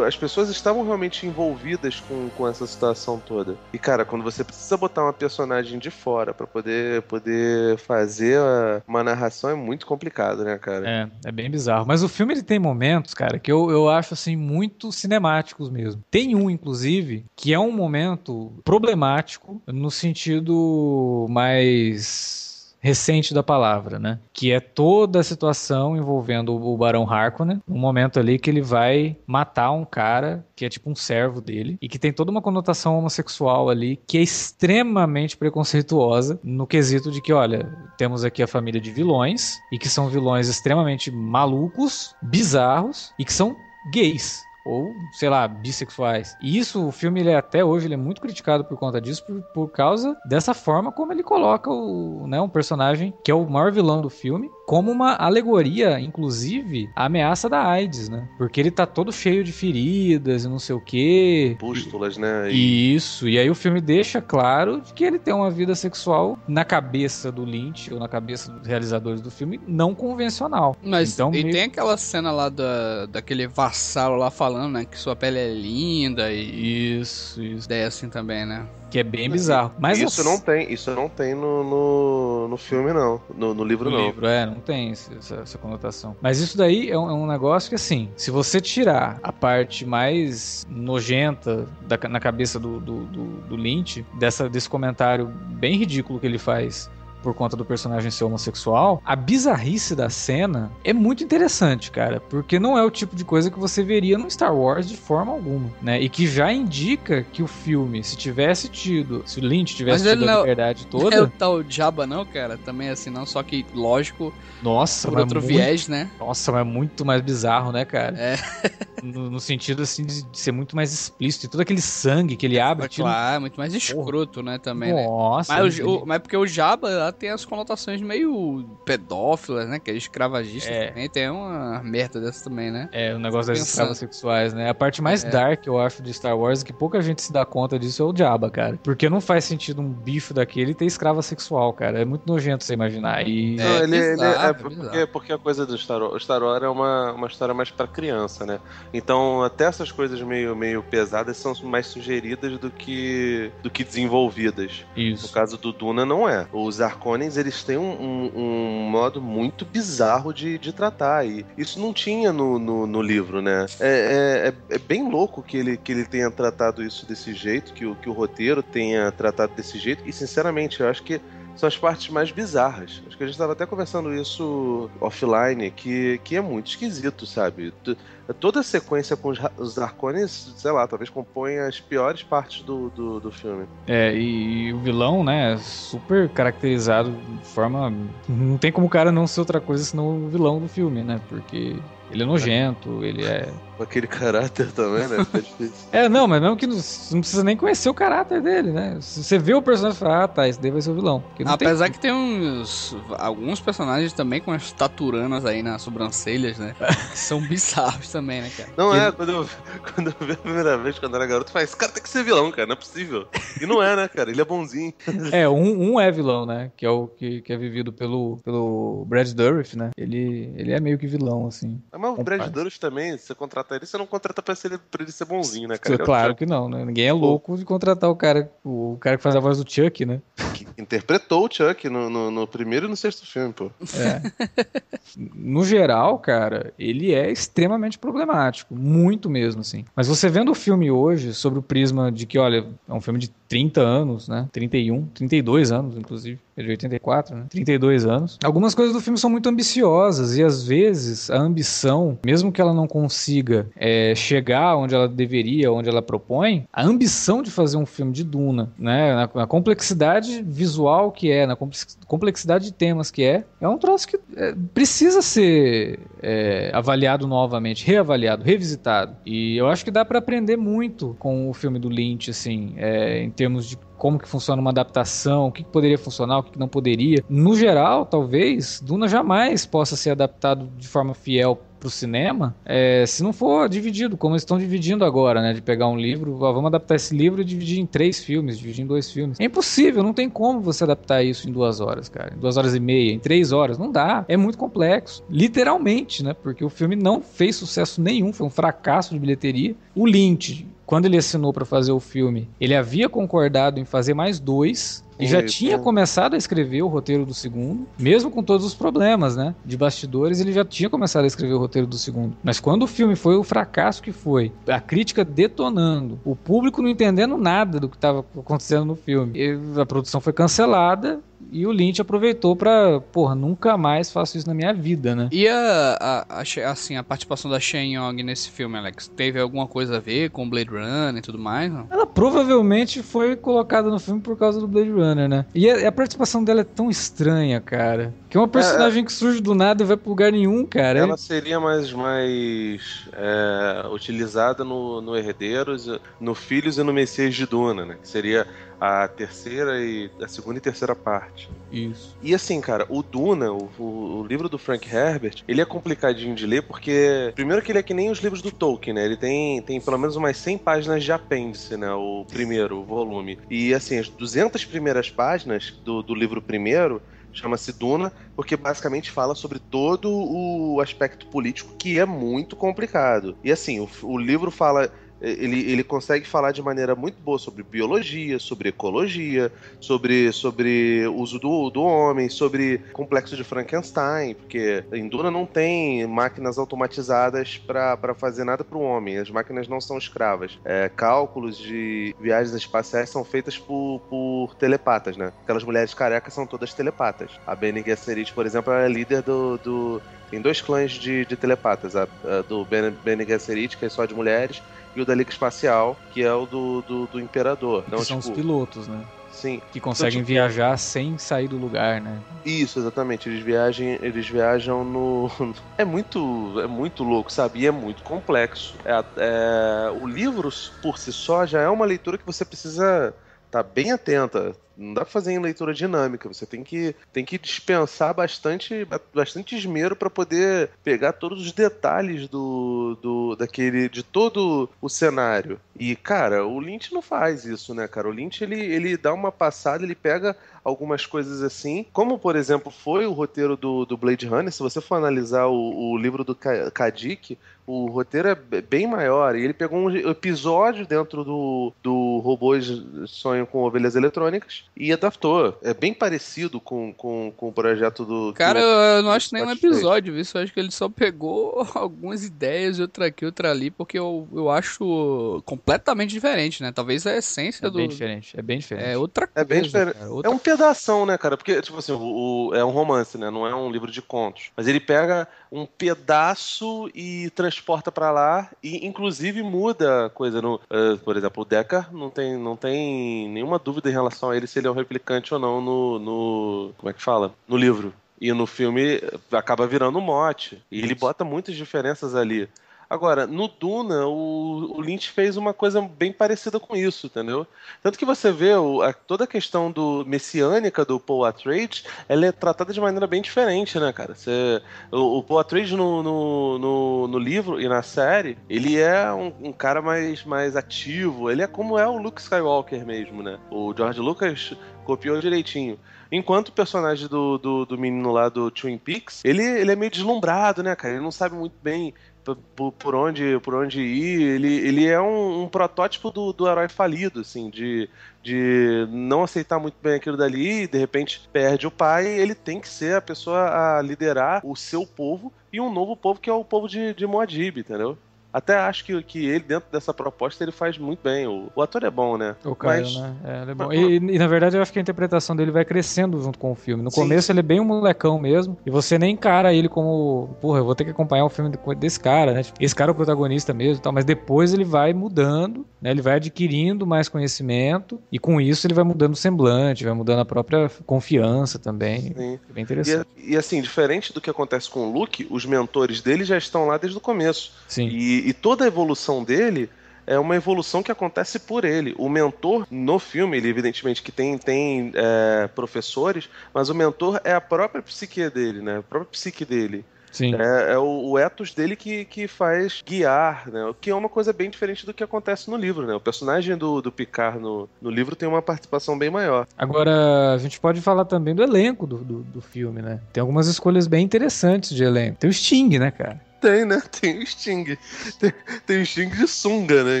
as pessoas estavam realmente envolvidas com, com essa situação toda. E, cara, quando você precisa botar uma personagem de fora pra poder, poder fazer uma narração é muito complicado, né, cara? É, é bem bizarro. Mas o filme ele tem momentos, cara, que eu, eu acho assim muito cinemáticos mesmo. Tem um, inclusive, que é um momento problemático no sentido mais recente da palavra, né? Que é toda a situação envolvendo o Barão Harkonnen, um momento ali que ele vai matar um cara que é tipo um servo dele e que tem toda uma conotação homossexual ali que é extremamente preconceituosa no quesito de que, olha, temos aqui a família de vilões e que são vilões extremamente malucos, bizarros e que são gays. Ou, sei lá, bissexuais. E isso, o filme, ele é, até hoje, ele é muito criticado por conta disso, por, por causa dessa forma como ele coloca o, né, um personagem que é o maior vilão do filme, como uma alegoria, inclusive, à ameaça da AIDS, né? Porque ele tá todo cheio de feridas e não sei o quê. Pústulas, né? E... Isso, e aí o filme deixa claro que ele tem uma vida sexual na cabeça do Lynch, ou na cabeça dos realizadores do filme, não convencional. Mas então, e meio... tem aquela cena lá da, daquele vassalo lá falando, né, que sua pele é linda e... Isso, isso. Ideia assim também, né? Que é bem bizarro. Mas isso não tem, isso não tem no, no, no filme, não. No, no livro, no não. livro, é, não tem essa, essa conotação. Mas isso daí é um, é um, negócio que, assim, se você tirar a parte mais nojenta da, na cabeça do, do, do, do Lynch, dessa, desse comentário bem ridículo que ele faz por conta do personagem ser homossexual, a bizarrice da cena é muito interessante, cara, porque não é o tipo de coisa que você veria no Star Wars de forma alguma, né? E que já indica que o filme, se tivesse tido, se o Lynch tivesse Mas tido ele a não- liberdade [laughs] toda, É o tal Jabba não, cara? Também assim, não, só que, lógico, nossa, por outro muito, viés, né? nossa, mas muito mais bizarro, né, cara? É. [laughs] No, no sentido assim de, ser muito mais explícito e todo aquele sangue que ele abre, tira- claro, muito mais escroto, né, também, né? Nossa, Mas, ele- o, o- mas porque o Jabba lá tem as conotações meio pedófilas, né? Que é escravagista É. também. Tem uma merda dessa também, né? É, o negócio das escravas sexuais, né? A parte mais É. dark, eu acho, de Star Wars, que pouca gente se dá conta disso, é o Jabba, cara. Porque não faz sentido um bicho daquele ter escrava sexual, cara. É muito nojento você imaginar. E... É, Não, ele, ele bizarro, é é porque, porque a coisa do Star Wars, Star Wars é uma, uma história mais pra criança, né? Então até essas coisas meio, meio pesadas são mais sugeridas do que, do que desenvolvidas. No Isso. caso do Duna não é. Os Arconens eles têm um, um- um modo muito bizarro de, de tratar e isso não tinha no, no, no livro, né? É, é, é bem louco que ele, que ele tenha tratado isso desse jeito, que o, que o roteiro tenha tratado desse jeito e sinceramente eu acho que são as partes mais bizarras. Acho que a gente estava até conversando isso offline, que, que é muito esquisito, sabe? T- Toda a sequência com os, os Arcones, sei lá, talvez compõe as piores partes do, do, do filme. É, e, e o vilão, né, é super caracterizado de forma. Não tem como o cara não ser outra coisa senão o vilão do filme, né? Porque ele é nojento, ele é. Com aquele caráter também, né? Fica difícil. [laughs] É, não, mas mesmo que não, você não precisa nem conhecer o caráter dele, né? Você vê o personagem e fala, ah, tá, esse daí vai ser o vilão. Não tem- Apesar que tem uns. Alguns personagens também com as taturanas aí nas sobrancelhas, né? [laughs] Que são bizarros também, né, cara? Não é, quando eu, [laughs] quando eu vi a primeira vez, quando eu era garoto, eu falei, esse cara tem que ser vilão, cara, não é possível. E não é, né, cara? Ele é bonzinho. [laughs] É, um, um é vilão, né? Que é o que, que é vivido pelo, pelo Brad Dourif, né? Ele, ele é meio que vilão, assim. Mas o Brad. Dourif também, se você contrata ele, você não contrata pra, ser, pra ele ser bonzinho, né, cara? Ele é claro Chuck que não, né? Ninguém é louco de contratar o cara, o cara que faz a voz do Chuck, né? que interpretou o Chuck no, no, no primeiro e no sexto filme, pô. É. [laughs] No geral, cara, ele é extremamente problemático. Muito mesmo, assim. Mas você vendo o filme hoje, sobre o prisma de que, olha, é um filme de 30 anos, né? 31, 32 anos, inclusive. É de 84, né? 32 anos. Algumas coisas do filme são muito ambiciosas e às vezes a ambição, mesmo que ela não consiga é, chegar onde ela deveria, onde ela propõe, a ambição de fazer um filme de Duna, né? Na, na complexidade visual que é, na complex- complexidade de temas que é, é um troço que é, precisa ser é, avaliado novamente, reavaliado, revisitado. E eu acho que dá pra aprender muito com o filme do Lynch, assim, é, em termos de como que funciona uma adaptação, o que, que poderia funcionar, o que, que não poderia. No geral, talvez, Duna jamais possa ser adaptado de forma fiel pro cinema, é, se não for dividido, como eles estão dividindo agora, né? De pegar um livro, ó, vamos adaptar esse livro e dividir em três filmes, dividir em dois filmes. É impossível, não tem como você adaptar isso em duas horas, cara. Em duas horas e meia, em três horas, não dá. É muito complexo. Literalmente, né? Porque o filme não fez sucesso nenhum, foi um fracasso de bilheteria. O Lynch, quando ele assinou para fazer o filme, ele havia concordado em fazer mais dois. E já tinha começado a escrever o roteiro do segundo, mesmo com todos os problemas, né? De bastidores, ele já tinha começado a escrever o roteiro do segundo. Mas quando o filme foi o fracasso que foi, a crítica detonando, o público não entendendo nada do que estava acontecendo no filme, e a produção foi cancelada e o Lynch aproveitou pra, porra, nunca mais faço isso na minha vida, né? E a, a, a assim, a participação da Shen Yong nesse filme, Alex, teve alguma coisa a ver com Blade Runner e tudo mais? Não? Ela provavelmente foi colocada no filme por causa do Blade Runner, né? E a, a participação dela é tão estranha, cara. Que é uma personagem é, que surge do nada e vai pro lugar nenhum, cara. Ela seria mais, mais é, utilizada no, no Herdeiros, no Filhos e no Messias de Duna, né? Que seria a terceira e a segunda e terceira parte. Isso. E assim, cara, o Duna, o, o, o, livro do Frank Herbert, ele é complicadinho de ler porque primeiro que ele é que nem os livros do Tolkien, né? Ele tem, tem pelo menos umas 100 páginas de apêndice, né? O primeiro volume. E assim, as 200 primeiras páginas do, do livro primeiro chama-se Duna, porque basicamente fala sobre todo o aspecto político que é muito complicado. E assim, o, o livro fala ele, ele consegue falar de maneira muito boa sobre biologia, sobre ecologia, sobre, sobre uso do, do homem, sobre complexo de Frankenstein, porque em Duna não tem máquinas automatizadas para fazer nada para o homem, as máquinas não são escravas. É, cálculos de viagens espaciais são feitas por, por telepatas, né? Aquelas mulheres carecas são todas telepatas. A Bene Gesserit, por exemplo, é líder do, do tem dois clãs de, de telepatas, a, a do Bene Gesserit, que é só de mulheres, e o da Liga Espacial, que é o do, do, do Imperador. Então, que são tipo, os pilotos, né? Sim. Que conseguem então, tipo, viajar sem sair do lugar, né? Isso, exatamente. Eles viajam, eles viajam no. [laughs] É muito, é muito louco, sabe? E é muito complexo. É, é... O livro, por si só, já é uma leitura que você precisa tá bem atenta não dá pra fazer em leitura dinâmica. Você tem que, tem que dispensar bastante, bastante esmero para poder pegar todos os detalhes do, do daquele de todo o cenário. E cara, o Lynch não faz isso, né, cara? O Lynch ele, ele dá uma passada, ele pega algumas coisas assim, como por exemplo foi o roteiro do, do Blade Runner. Se você for analisar o, o livro do Kadik, o roteiro é bem maior. E ele pegou um episódio dentro do, do Robôs Sonho com Ovelhas Eletrônicas e adaptou. É bem parecido com, com, com o projeto do. Cara, eu não acho nenhum episódio, viu? Eu acho que ele só pegou [laughs] algumas ideias, outra aqui, outra ali, porque eu, eu acho completamente diferente, né? Talvez a essência é do. É bem diferente, é bem diferente. É outra coisa. É bem diferente. Cara, outra... É um pedação, né, cara? Porque, tipo assim, o, o, é um romance, né? Não é um livro de contos. Mas ele pega um pedaço e transporta para lá e inclusive muda a coisa no, uh, por exemplo, o Decker não tem não tem nenhuma dúvida em relação a ele se ele é um replicante ou não no, no como é que fala? No livro. E no filme acaba virando um mote. E ele bota muitas diferenças ali. Agora, no Duna, o, o, Lynch fez uma coisa bem parecida com isso, entendeu? Tanto que você vê o, a, toda a questão do messiânica do Paul Atreides, ela é tratada de maneira bem diferente, né, cara? Você, o, o Paul Atreides no, no, no, no, livro e na série, ele é um, um, cara mais, mais ativo, ele é como é o Luke Skywalker mesmo, né? O George Lucas copiou direitinho. Enquanto o personagem do, do, do, menino lá do Twin Peaks, ele, ele é meio deslumbrado, né, cara? Ele não sabe muito bem por, por, onde, por onde ir. Ele, ele é um, um protótipo do, do herói falido, assim, de, de não aceitar muito bem aquilo dali, de repente perde o pai, ele tem que ser a pessoa a liderar o seu povo e um novo povo que é o povo de, de Moadib, entendeu? Até acho que, que ele, dentro dessa proposta, ele faz muito bem. O, o ator é bom, né? O Caio, Mas... né? É, ele é bom. E, e, na verdade, eu acho que a interpretação dele vai crescendo junto com o filme. No Sim. começo, ele é bem um molecão mesmo. E você nem encara ele como, porra, eu vou ter que acompanhar o filme desse cara, né? Esse cara é o protagonista mesmo tal. Mas depois ele vai mudando, né? Ele vai adquirindo mais conhecimento. E com isso, ele vai mudando o semblante, vai mudando a própria confiança também. Sim. É bem interessante. E, e assim, diferente do que acontece com o Luke, os mentores dele já estão lá desde o começo. Sim. E e, toda a evolução dele é uma evolução que acontece por ele. O mentor, no filme, ele evidentemente que tem, tem é, professores, mas o mentor é a própria psique dele, né? A própria psique dele. Sim. É, é o, o, ethos dele que, que faz guiar, né? O que é uma coisa bem diferente do que acontece no livro, né? O personagem do, do Picard no, no livro tem uma participação bem maior. Agora, a gente pode falar também do elenco do, do, do filme, né? Tem algumas escolhas bem interessantes de elenco. Tem o Sting, né, cara? Tem, né? [laughs] Tem o Sting. Tem, tem o Sting de sunga, né,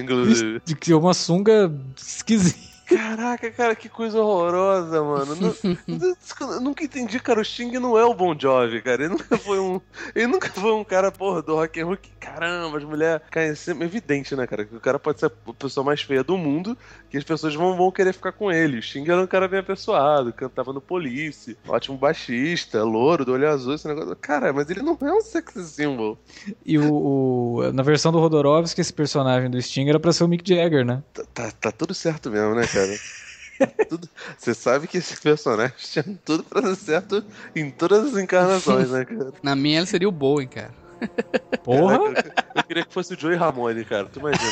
inclusive. Que é uma sunga esquisita. Caraca, cara, que coisa horrorosa, mano. [laughs] Eu nunca entendi, cara. O Sting não é o Bon Jovi, cara. Ele nunca foi um. Ele nunca foi um cara, porra, do rock and roll que, caramba, as mulheres caem sempre. Evidente, né, cara? Que o cara pode ser a pessoa mais feia do mundo, que as pessoas vão, vão querer ficar com ele. O Sting era um cara bem apessoado, cantava no Police, ótimo baixista, louro, do olho azul, esse negócio. Cara, mas ele não é um sexy symbol. E o, o na versão do Rodorovsky, esse personagem do Sting era pra ser o Mick Jagger, né? Tá, tá, tá tudo certo mesmo, né, cara? Tudo, você sabe que esse personagem tinha tudo pra dar certo em todas as encarnações, né, cara? Na minha ele seria o Bowen, cara. [laughs] Porra! Caraca, eu queria que fosse o Joey Ramone, cara. Tu imagina.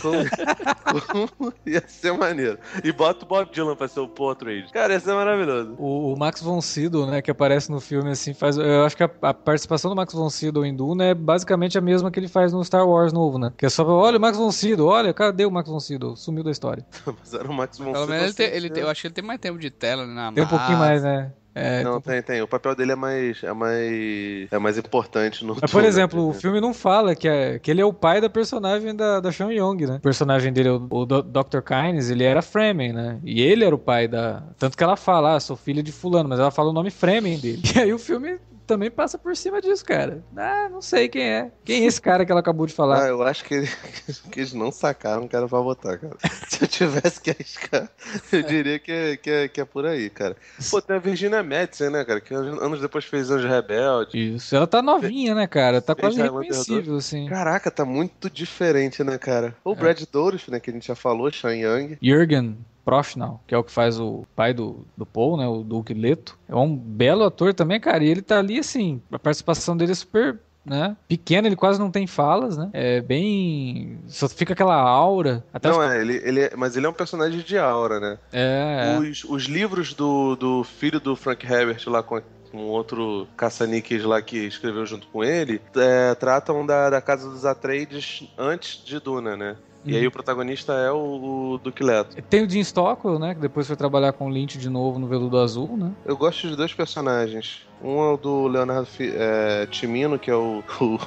Como, [laughs] como ia ser maneiro. E bota o Bob Dylan pra ser o Paul Trade. Cara, ia ser maravilhoso. O, o, Max von Sydow, né, que aparece no filme, assim, faz... Eu acho que a, a, participação do Max von Sydow em Duna é basicamente a mesma que ele faz no Star Wars novo, né? Que é só pra, olha o Max von Sydow, olha, cadê o Max von Sydow? Sumiu da história. [laughs] Mas era o Max von Pelo menos ele, tem, ele tem, eu acho que ele tem mais tempo de tela, né? Tem um pouquinho mais, né? É, não, tem, tem. O papel dele é mais, é mais, é mais importante no Mas, por exemplo, né? o filme não fala que, é, que ele é o pai da personagem da, da Sean Young, né? O personagem dele, o, o Dr. Kynes, ele era Fremen, né? E ele era o pai da... Tanto que ela fala, ah, sou filha de fulano, mas ela fala o nome Fremen dele. [laughs] E aí o filme também passa por cima disso, cara. Ah, não sei quem é. Quem é esse cara que ela acabou de falar? Ah, eu acho que, ele, [laughs] que eles não sacaram que era pra votar, cara. [laughs] Se eu tivesse que arriscar, eu diria que é, que é, que é por aí, cara. Pô, tem a Virginia Madsen, né, cara? Que anos depois fez Anjo Rebelde. Isso, ela tá novinha, né, cara? Tá quase reconhecível, assim. Caraca, tá muito diferente, né, cara? O é. Brad Dourif, né, que a gente já falou, Sean Young. Jürgen. Profnall, que é o que faz o pai do, do Paul, né? O Duke Leto. É um belo ator também, cara. E ele tá ali, assim, a participação dele é super né? Pequeno, ele quase não tem falas, né? É bem. Só fica aquela aura. Até não, é, ele, ele é... mas ele é um personagem de aura, né? É. Os, os livros do, do filho do Frank Herbert lá com um outro caça-níqueis lá que escreveu junto com ele, é, tratam da, da casa dos Atreides antes de Duna, né? E aí o protagonista é o, o Duke Leto. Tem o Jim Stockwell, né? Que depois foi trabalhar com o Lynch de novo no Veludo Azul, né? Eu gosto de dois personagens. Um é o do Leonardo é, Timino, que é o, [laughs] o,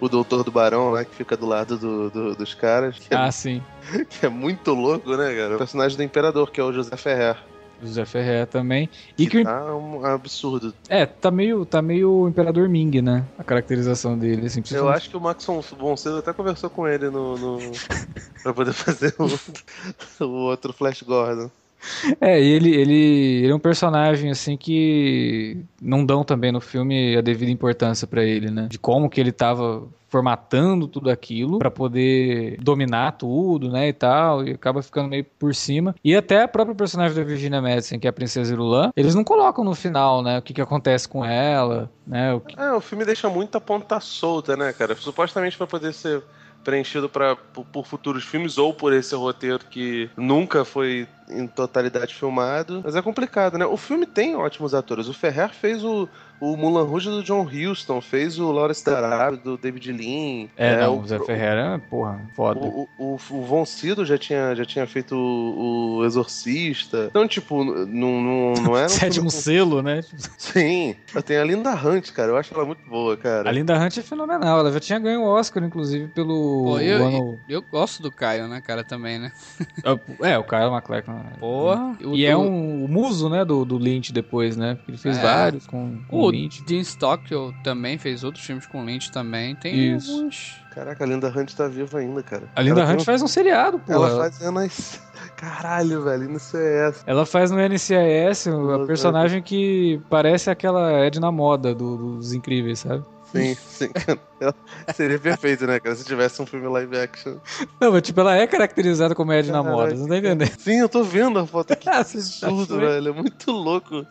o, doutor do Barão, né? Que fica do lado do, do, dos caras. ah, é, sim. [laughs] Que é muito louco, né, cara? O personagem do Imperador, que é o José Ferrer. José Ferrer também. E que, que tá um absurdo. É, tá meio, tá meio Imperador Ming, né? A caracterização dele, assim. Eu acho que o Max von Sydow até conversou com ele no, no... [laughs] pra poder fazer o, o outro Flash Gordon. [laughs] É, ele, ele, ele é um personagem assim que não dão também no filme a devida importância para ele, né? De como que ele tava formatando tudo aquilo para poder dominar tudo, né, e tal, e acaba ficando meio por cima. E até a própria personagem da Virginia Madison, que é a Princesa Irulan, eles não colocam no final, né, o que que acontece com ela, né? O, que... é, o filme deixa muita ponta solta, né, cara? Supostamente para poder ser preenchido para por, por, futuros filmes ou por esse roteiro que nunca foi em totalidade filmado. Mas é complicado, né? O filme tem ótimos atores. O Ferrer fez o, o Mulan Rouge do John Huston, fez o Lawrence da Arábia do David Lean. É, é não, o Zé Ferrer é, porra, foda. O, o, o, Von Cido já tinha, já tinha feito o, o Exorcista. Então, tipo, não, não, não era [laughs] um Sétimo selo, né? Sim. Tem a Linda Hunt, cara. Eu acho ela muito boa, cara. A Linda Hunt é fenomenal. Ela já tinha ganho o Oscar, inclusive, pelo Pô, eu, ano... eu, gosto do Caio, né, cara, também, né? [laughs] é, o Caio McLachlan. Porra. E é um o muso, né, do, do Lynch depois, né? Porque ele fez é. vários com, com o Lynch. Dean Stockwell também fez outros filmes com Lynch também. Tem Isso. alguns... Caraca, a Linda Hunt tá viva ainda, cara. A Linda Hunt faz um seriado, pô. Ela faz cenas... [laughs] Caralho, velho, NCIS. Ela faz no NCIS a personagem que parece aquela Edna Moda do, dos Incríveis, sabe? Sim, sim. [laughs] Seria perfeito, né, cara? Se tivesse um filme live action. Não, mas tipo, ela é caracterizada como Ed na moda, não tá entendendo? Sim, eu tô vendo a foto aqui. [laughs] Ah, absurdo, velho. É muito louco.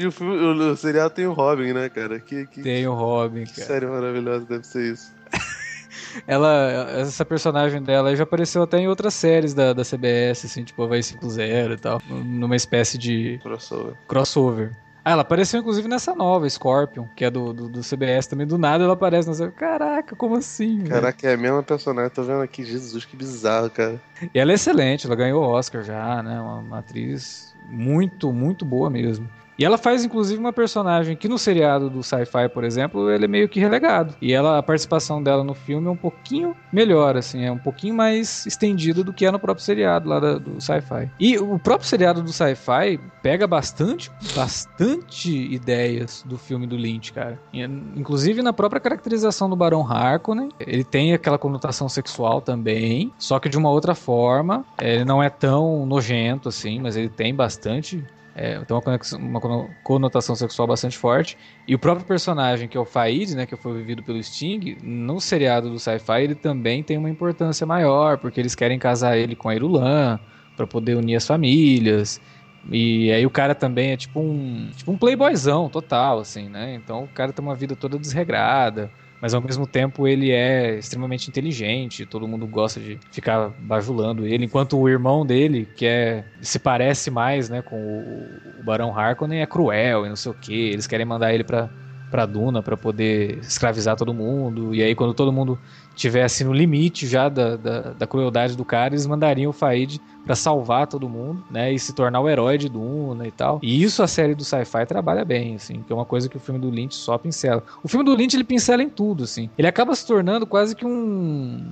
E o, filme, o, o serial tem o Robin, né, cara? Que, que, tem o Robin, cara. Série maravilhosa deve ser isso. [laughs] ela, essa personagem dela já apareceu até em outras séries da, da CBS, assim, tipo Havaí 5.0 e tal. Numa espécie de. Crossover. Crossover. Ah, ela apareceu inclusive nessa nova, Scorpion, que é do, do, do CBS também. Do nada ela aparece nessa. Caraca, como assim? Caraca, véio? é a mesma personagem. Tô vendo aqui, Jesus, que bizarro, cara. E ela é excelente, ela ganhou o Oscar já, né? Uma, uma atriz muito, muito boa mesmo. E ela faz, inclusive, uma personagem que no seriado do Sci-Fi, por exemplo, ele é meio que relegado. E ela, a participação dela no filme é um pouquinho melhor, assim, é um pouquinho mais estendida do que é no próprio seriado lá da, do Sci-Fi. E o próprio seriado do Sci-Fi pega bastante, bastante ideias do filme do Lynch, cara. Inclusive na própria caracterização do Barão Harkonnen, ele tem aquela conotação sexual também, só que de uma outra forma. Ele não é tão nojento assim, mas ele tem bastante é, tem uma, conexão, uma, conotação sexual bastante forte. E o próprio personagem, que é o Faid, né, que foi vivido pelo Sting, no seriado do Sci-Fi, ele também tem uma importância maior, porque eles querem casar ele com a Irulan, para poder unir as famílias. E aí o cara também é tipo um, tipo um playboyzão total, assim, né? Então o cara tem uma vida toda desregrada mas ao mesmo tempo ele é extremamente inteligente, todo mundo gosta de ficar bajulando ele, enquanto o irmão dele, que é se parece mais, né, com o, o Barão Harkonnen, é cruel e não sei o que, eles querem mandar ele para para Duna para poder escravizar todo mundo. E aí, quando todo mundo tivesse no limite já da, da, da crueldade do cara, eles mandariam o Faid para salvar todo mundo, né? E se tornar o herói de Duna e tal. E isso a série do sci-fi trabalha bem, assim, que é uma coisa que o filme do Lynch só pincela. O filme do Lynch ele pincela em tudo, assim. Ele acaba se tornando quase que um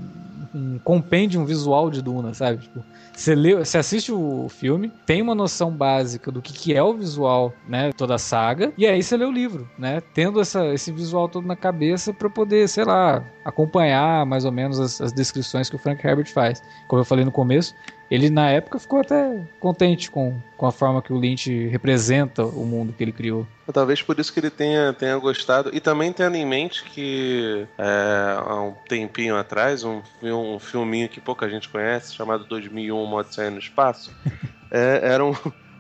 um compêndio visual de Duna, sabe? Tipo, você, lê, você assiste o filme, tem uma noção básica do que, que é o visual, né? Toda a saga, e aí você lê o livro, né? Tendo essa, esse visual todo na cabeça para poder, sei lá, acompanhar mais ou menos as, as descrições que o Frank Herbert faz. Como eu falei no começo, ele na época ficou até contente com, com a forma que o Lynch representa o mundo que ele criou. Talvez por isso que ele tenha, tenha gostado. E também tendo em mente que é, há um tempinho atrás, um, um filminho que pouca gente conhece, chamado 2001 Modo Sair no Espaço, [laughs] é, era um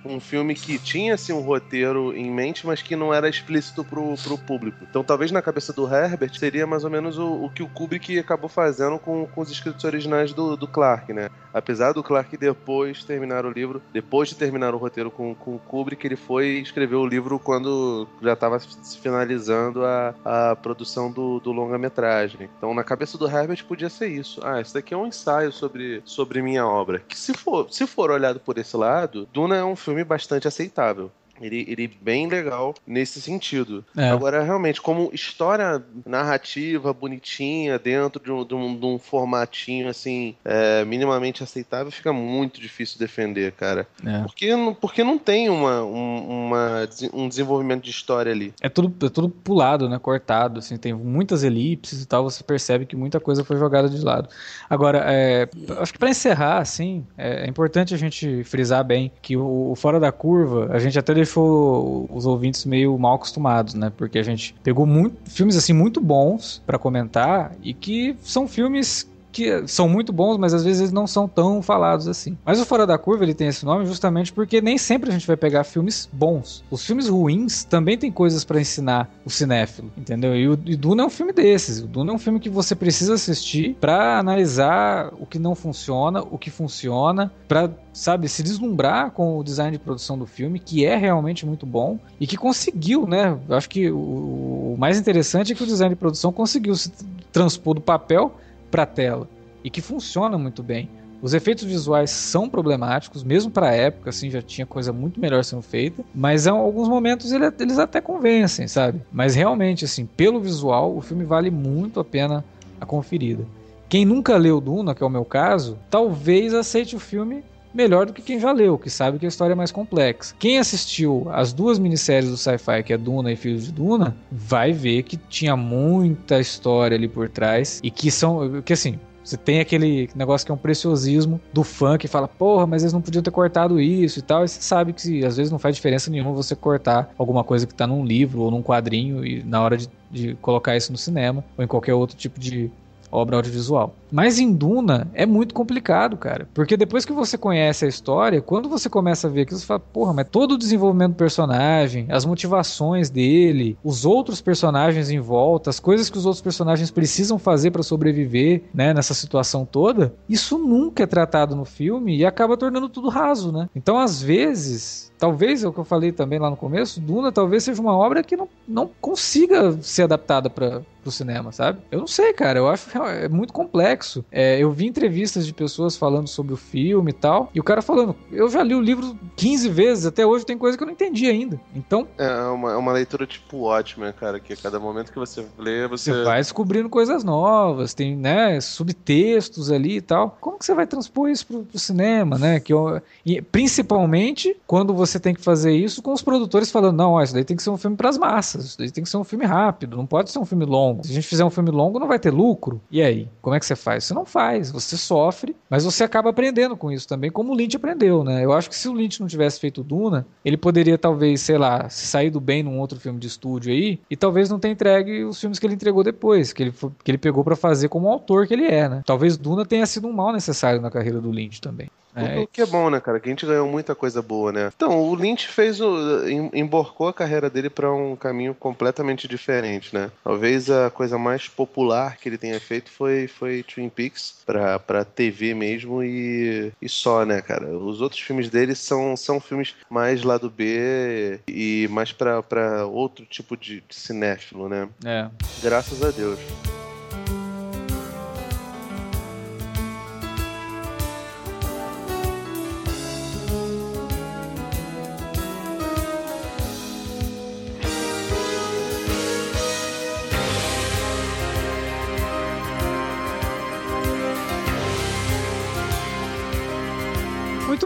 um filme que tinha assim, um roteiro em mente, mas que não era explícito pro, pro público. Então, talvez na cabeça do Herbert seria mais ou menos o, o que o Kubrick acabou fazendo com, com os escritos originais do, do Clark, né? Apesar do Clark depois terminar o livro, depois de terminar o roteiro com, com o Kubrick, ele foi escrever o livro quando já estava finalizando a, a produção do, do longa-metragem. Então, na cabeça do Herbert podia ser isso. Ah, isso daqui é um ensaio sobre, sobre minha obra. Que se for, se for olhado por esse lado, Duna é um filme bastante aceitável. Ele, ele bem legal nesse sentido. É. Agora, realmente, como história narrativa, bonitinha, dentro de um, de um, de um formatinho, assim, é, minimamente aceitável, fica muito difícil defender, cara. É. Porque, porque não tem uma, um, uma, um desenvolvimento de história ali. É tudo, é tudo pulado, né? Cortado, assim, tem muitas elipses e tal, você percebe que muita coisa foi jogada de lado. Agora, é, acho que para encerrar, assim, é, é, importante a gente frisar bem que o, o Fora da Curva, a gente até deixou os ouvintes meio mal acostumados, né? Porque a gente pegou muito, filmes assim muito bons para comentar e que são filmes que são muito bons, mas às vezes eles não são tão falados assim. Mas o Fora da Curva ele tem esse nome justamente porque nem sempre a gente vai pegar filmes bons. Os filmes ruins também tem coisas para ensinar o cinéfilo, entendeu? E o e Duna é um filme desses. O Duna é um filme que você precisa assistir para analisar o que não funciona, o que funciona, para sabe, se deslumbrar com o design de produção do filme, que é realmente muito bom e que conseguiu, né? Acho que o, o mais interessante é que o design de produção conseguiu se transpor do papel para tela e que funciona muito bem. Os efeitos visuais são problemáticos, mesmo para a época, assim, já tinha coisa muito melhor sendo feita, mas em alguns momentos ele, eles até convencem, sabe? Mas realmente, assim, pelo visual, o filme vale muito a pena a conferida. Quem nunca leu Duna, que é o meu caso, talvez aceite o filme melhor do que quem já leu, que sabe que a história é mais complexa. Quem assistiu as duas minisséries do sci-fi, que é Duna e Filhos de Duna, vai ver que tinha muita história ali por trás e que são, que assim, você tem aquele negócio que é um preciosismo do fã que fala, porra, mas eles não podiam ter cortado isso e tal. E você sabe que às vezes não faz diferença nenhuma você cortar alguma coisa que tá num livro ou num quadrinho e na hora de, de colocar isso no cinema ou em qualquer outro tipo de obra audiovisual. Mas em Duna é muito complicado, cara. Porque depois que você conhece a história, quando você começa a ver aquilo, você fala, porra, mas todo o desenvolvimento do personagem, as motivações dele, os outros personagens em volta, as coisas que os outros personagens precisam fazer para sobreviver, né, nessa situação toda, isso nunca é tratado no filme e acaba tornando tudo raso, né? Então, às vezes, talvez, é o que eu falei também lá no começo, Duna talvez seja uma obra que não, não consiga ser adaptada para pro cinema, sabe? Eu não sei, cara. Eu acho que é muito complexo. É, eu vi entrevistas de pessoas falando sobre o filme e tal, e o cara falando, eu já li o livro 15 vezes, até hoje tem coisa que eu não entendi ainda. Então. É uma, é uma leitura tipo ótima, cara, que a cada momento que você lê, você. Você vai descobrindo coisas novas, tem, né, subtextos ali e tal. Como que você vai transpor isso pro, pro cinema, né? Que eu, e principalmente quando você tem que fazer isso com os produtores falando, não, ó, isso daí tem que ser um filme pras massas, isso daí tem que ser um filme rápido, não pode ser um filme longo. Se a gente fizer um filme longo, não vai ter lucro. E aí? Como é que você faz? Você não faz, você sofre, mas você acaba aprendendo com isso também, como o Lynch aprendeu, né? Eu acho que se o Lynch não tivesse feito Duna, ele poderia talvez, sei lá, sair do bem num outro filme de estúdio aí, e talvez não ter entregue os filmes que ele entregou depois, que ele, que ele pegou para fazer como autor que ele é, né? Talvez Duna tenha sido um mal necessário na carreira do Lynch também. É. O que é bom, né, cara? Que a gente ganhou muita coisa boa, né? Então, o Lynch fez o. emborcou a carreira dele para um caminho completamente diferente, né? Talvez a coisa mais popular que ele tenha feito foi, foi Twin Peaks pra, pra TV mesmo e, e só, né, cara? Os outros filmes dele são, são filmes mais lado B e mais pra, pra outro tipo de, de cinéfilo, né? É. Graças a Deus.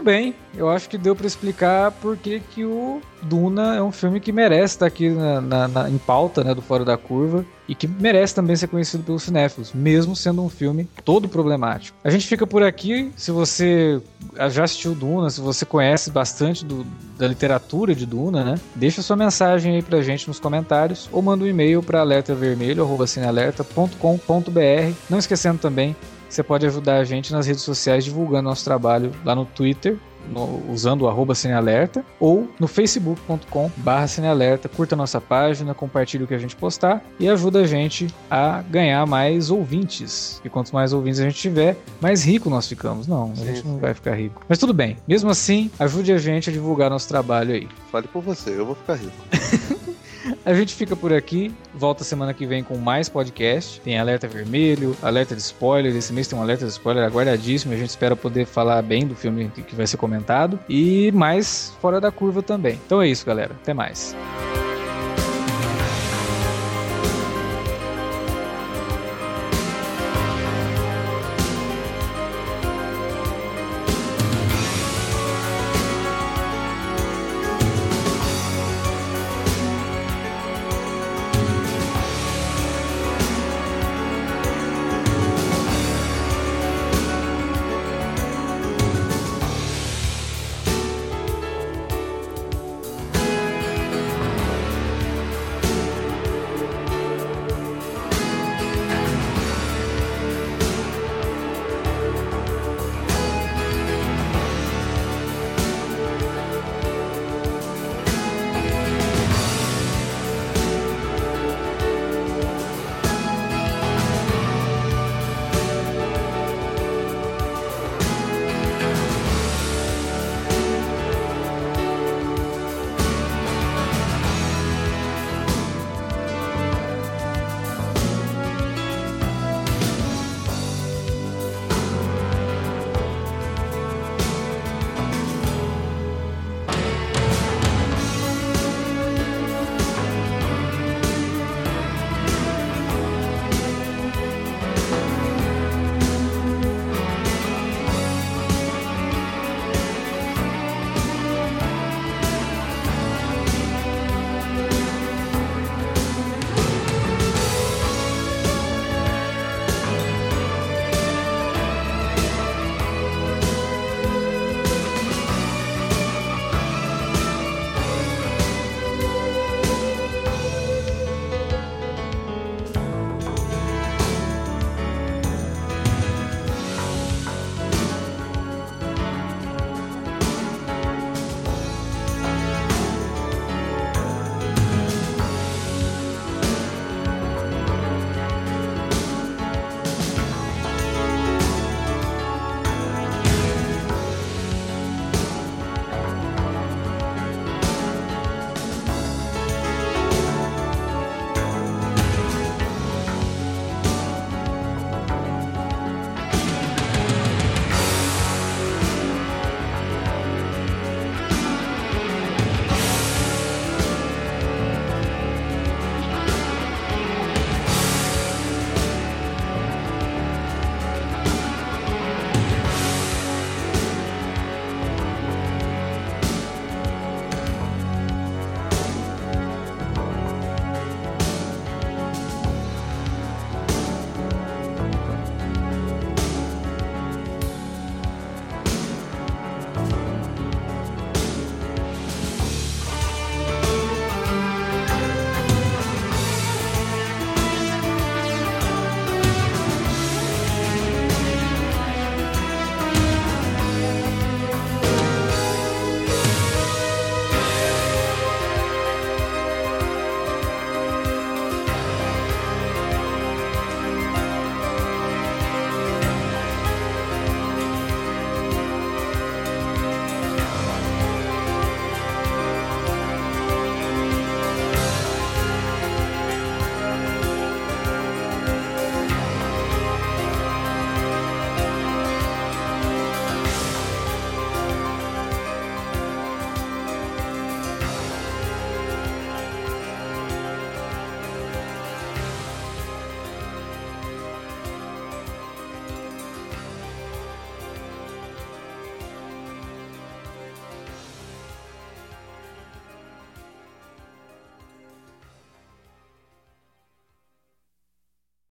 Bem. Eu acho que deu para explicar por que, que o Duna é um filme que merece estar aqui na, na, na, em pauta né, do Fora da Curva e que merece também ser conhecido pelos cinéfilos, mesmo sendo um filme todo problemático. A gente fica por aqui. Se você já assistiu Duna, se você conhece bastante do, da literatura de Duna, né? Deixa sua mensagem aí pra gente nos comentários ou manda um e-mail para alertavermelho.com.br. Não esquecendo também você pode ajudar a gente nas redes sociais divulgando nosso trabalho lá no Twitter, no, usando o arroba Cinealerta ou no facebook.com barra Cinealerta. Curta nossa página, compartilhe o que a gente postar e ajuda a gente a ganhar mais ouvintes. E quanto mais ouvintes a gente tiver, mais rico nós ficamos. Não, a gente não vai ficar rico. Mas tudo bem. Mesmo assim, ajude a gente a divulgar nosso trabalho aí. Fale por você, eu vou ficar rico. [laughs] [laughs] A gente fica por aqui. Volta semana que vem com mais podcast. Tem alerta vermelho, alerta de spoiler. Esse mês tem um alerta de spoiler aguardadíssimo. A gente espera poder falar bem do filme que vai ser comentado. E mais fora da curva também. Então é isso, galera. Até mais.